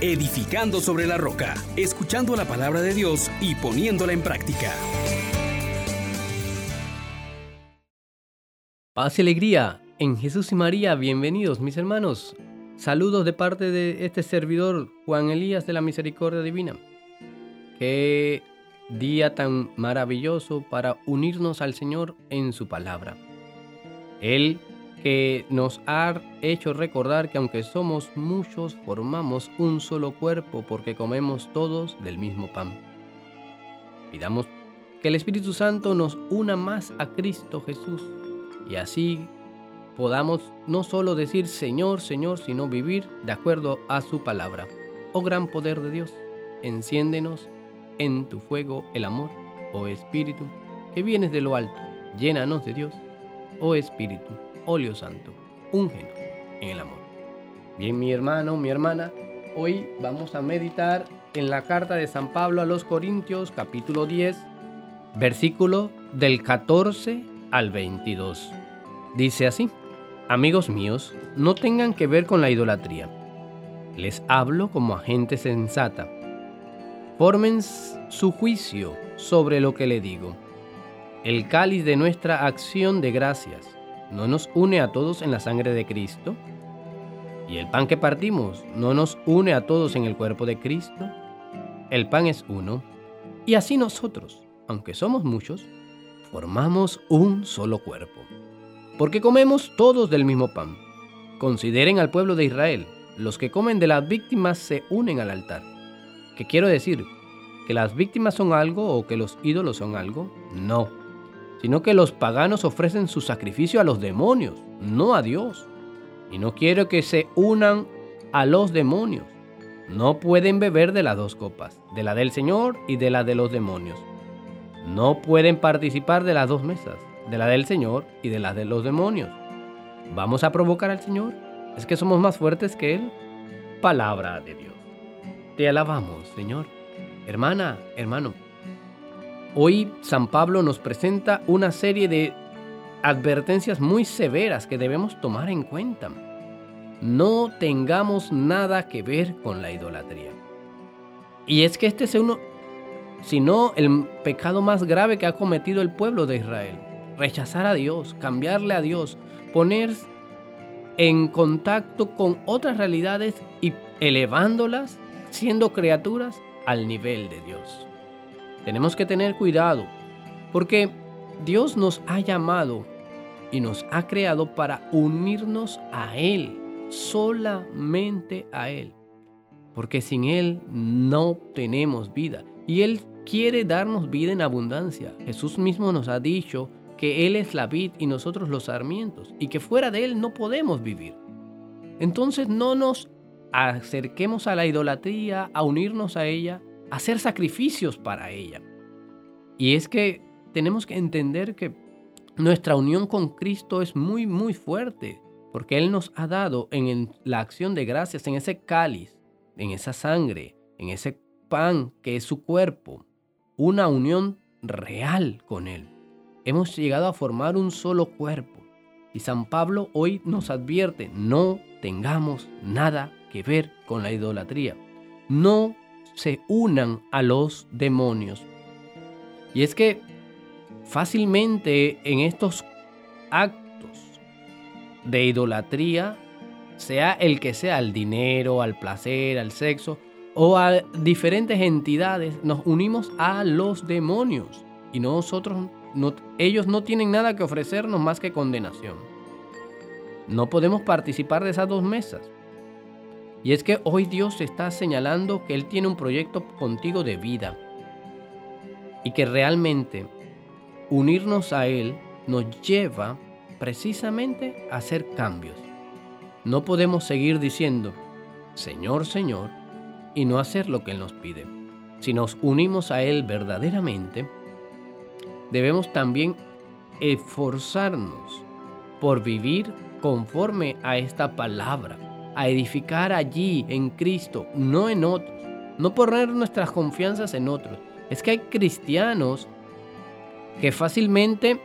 edificando sobre la roca, escuchando la palabra de Dios y poniéndola en práctica. Paz y alegría en Jesús y María, bienvenidos mis hermanos. Saludos de parte de este servidor Juan Elías de la Misericordia Divina. Qué día tan maravilloso para unirnos al Señor en su palabra. Él que nos ha hecho recordar que aunque somos muchos, formamos un solo cuerpo porque comemos todos del mismo pan. Pidamos que el Espíritu Santo nos una más a Cristo Jesús y así podamos no solo decir Señor, Señor, sino vivir de acuerdo a su palabra. Oh gran poder de Dios, enciéndenos en tu fuego el amor, oh Espíritu, que vienes de lo alto, llénanos de Dios, oh Espíritu óleo santo, úngenos en el amor. Bien, mi hermano, mi hermana, hoy vamos a meditar en la carta de San Pablo a los Corintios, capítulo 10, versículo del 14 al 22. Dice así, amigos míos, no tengan que ver con la idolatría. Les hablo como a gente sensata. Formen su juicio sobre lo que le digo. El cáliz de nuestra acción de gracias no nos une a todos en la sangre de Cristo? ¿Y el pan que partimos no nos une a todos en el cuerpo de Cristo? El pan es uno, y así nosotros, aunque somos muchos, formamos un solo cuerpo. Porque comemos todos del mismo pan. Consideren al pueblo de Israel, los que comen de las víctimas se unen al altar. ¿Qué quiero decir? ¿Que las víctimas son algo o que los ídolos son algo? No sino que los paganos ofrecen su sacrificio a los demonios, no a Dios. Y no quiero que se unan a los demonios. No pueden beber de las dos copas, de la del Señor y de la de los demonios. No pueden participar de las dos mesas, de la del Señor y de la de los demonios. ¿Vamos a provocar al Señor? ¿Es que somos más fuertes que Él? Palabra de Dios. Te alabamos, Señor. Hermana, hermano, Hoy San Pablo nos presenta una serie de advertencias muy severas que debemos tomar en cuenta. No tengamos nada que ver con la idolatría. Y es que este es uno, sino el pecado más grave que ha cometido el pueblo de Israel. Rechazar a Dios, cambiarle a Dios, poner en contacto con otras realidades y elevándolas, siendo criaturas al nivel de Dios. Tenemos que tener cuidado porque Dios nos ha llamado y nos ha creado para unirnos a Él, solamente a Él. Porque sin Él no tenemos vida. Y Él quiere darnos vida en abundancia. Jesús mismo nos ha dicho que Él es la vid y nosotros los sarmientos, y que fuera de Él no podemos vivir. Entonces no nos acerquemos a la idolatría, a unirnos a ella, hacer sacrificios para ella. Y es que tenemos que entender que nuestra unión con Cristo es muy, muy fuerte, porque Él nos ha dado en la acción de gracias, en ese cáliz, en esa sangre, en ese pan que es su cuerpo, una unión real con Él. Hemos llegado a formar un solo cuerpo. Y San Pablo hoy nos advierte, no tengamos nada que ver con la idolatría. No se unan a los demonios. Y es que fácilmente en estos actos de idolatría, sea el que sea, al dinero, al placer, al sexo o a diferentes entidades, nos unimos a los demonios y nosotros no, ellos no tienen nada que ofrecernos más que condenación. No podemos participar de esas dos mesas. Y es que hoy Dios está señalando que Él tiene un proyecto contigo de vida. Y que realmente unirnos a Él nos lleva precisamente a hacer cambios. No podemos seguir diciendo, Señor, Señor, y no hacer lo que Él nos pide. Si nos unimos a Él verdaderamente, debemos también esforzarnos por vivir conforme a esta palabra a edificar allí en Cristo, no en otros. No poner nuestras confianzas en otros. Es que hay cristianos que fácilmente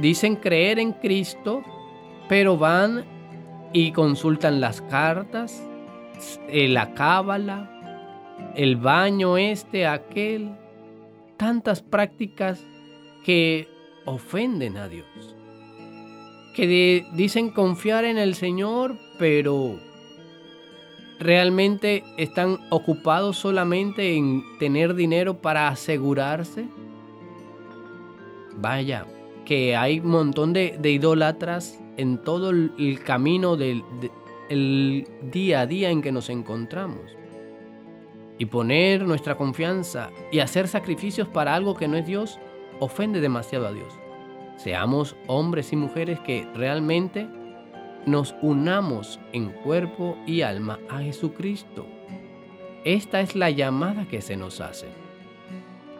dicen creer en Cristo, pero van y consultan las cartas eh, la cábala, el baño este, aquel, tantas prácticas que ofenden a Dios, que dicen confiar en el Señor, pero realmente están ocupados solamente en tener dinero para asegurarse. Vaya, que hay un montón de, idólatras en todo el, camino del día a día en que nos encontramos. Y poner nuestra confianza y hacer sacrificios para algo que no es Dios ofende demasiado a Dios. Seamos hombres y mujeres que realmente nos unamos en cuerpo y alma a Jesucristo. Esta es la llamada que se nos hace.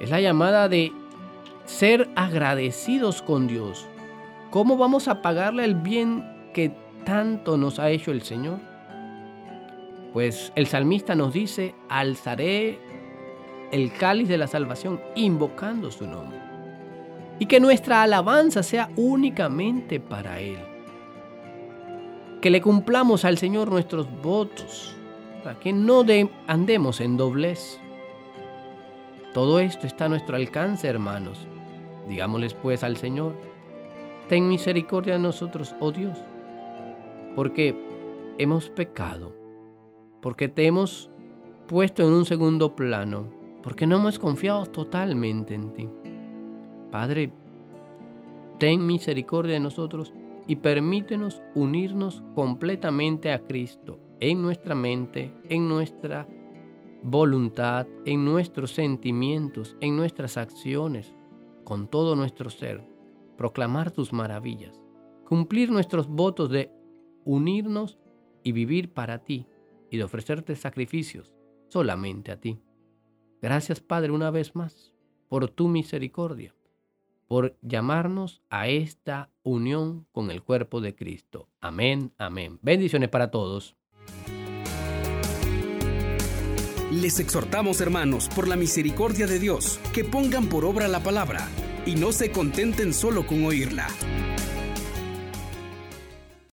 Es la llamada de ser agradecidos con Dios. ¿Cómo vamos a pagarle el bien que tanto nos ha hecho el Señor? Pues el salmista nos dice, alzaré el cáliz de la salvación invocando su nombre. Y que nuestra alabanza sea únicamente para Él. Que le cumplamos al Señor nuestros votos, para que no andemos en doblez. Todo esto está a nuestro alcance, hermanos. Digámosles pues al Señor, ten misericordia de nosotros, oh Dios, porque hemos pecado, porque te hemos puesto en un segundo plano, porque no hemos confiado totalmente en ti. Padre, ten misericordia de nosotros y permítenos unirnos completamente a Cristo en nuestra mente, en nuestra voluntad, en nuestros sentimientos, en nuestras acciones, con todo nuestro ser, proclamar tus maravillas, cumplir nuestros votos de unirnos y vivir para ti y de ofrecerte sacrificios solamente a ti. Gracias Padre una vez más por tu misericordia, por llamarnos a esta unión con el cuerpo de Cristo. Amén, amén. Bendiciones para todos. Les exhortamos, hermanos, por la misericordia de Dios, que pongan por obra la palabra y no se contenten solo con oírla.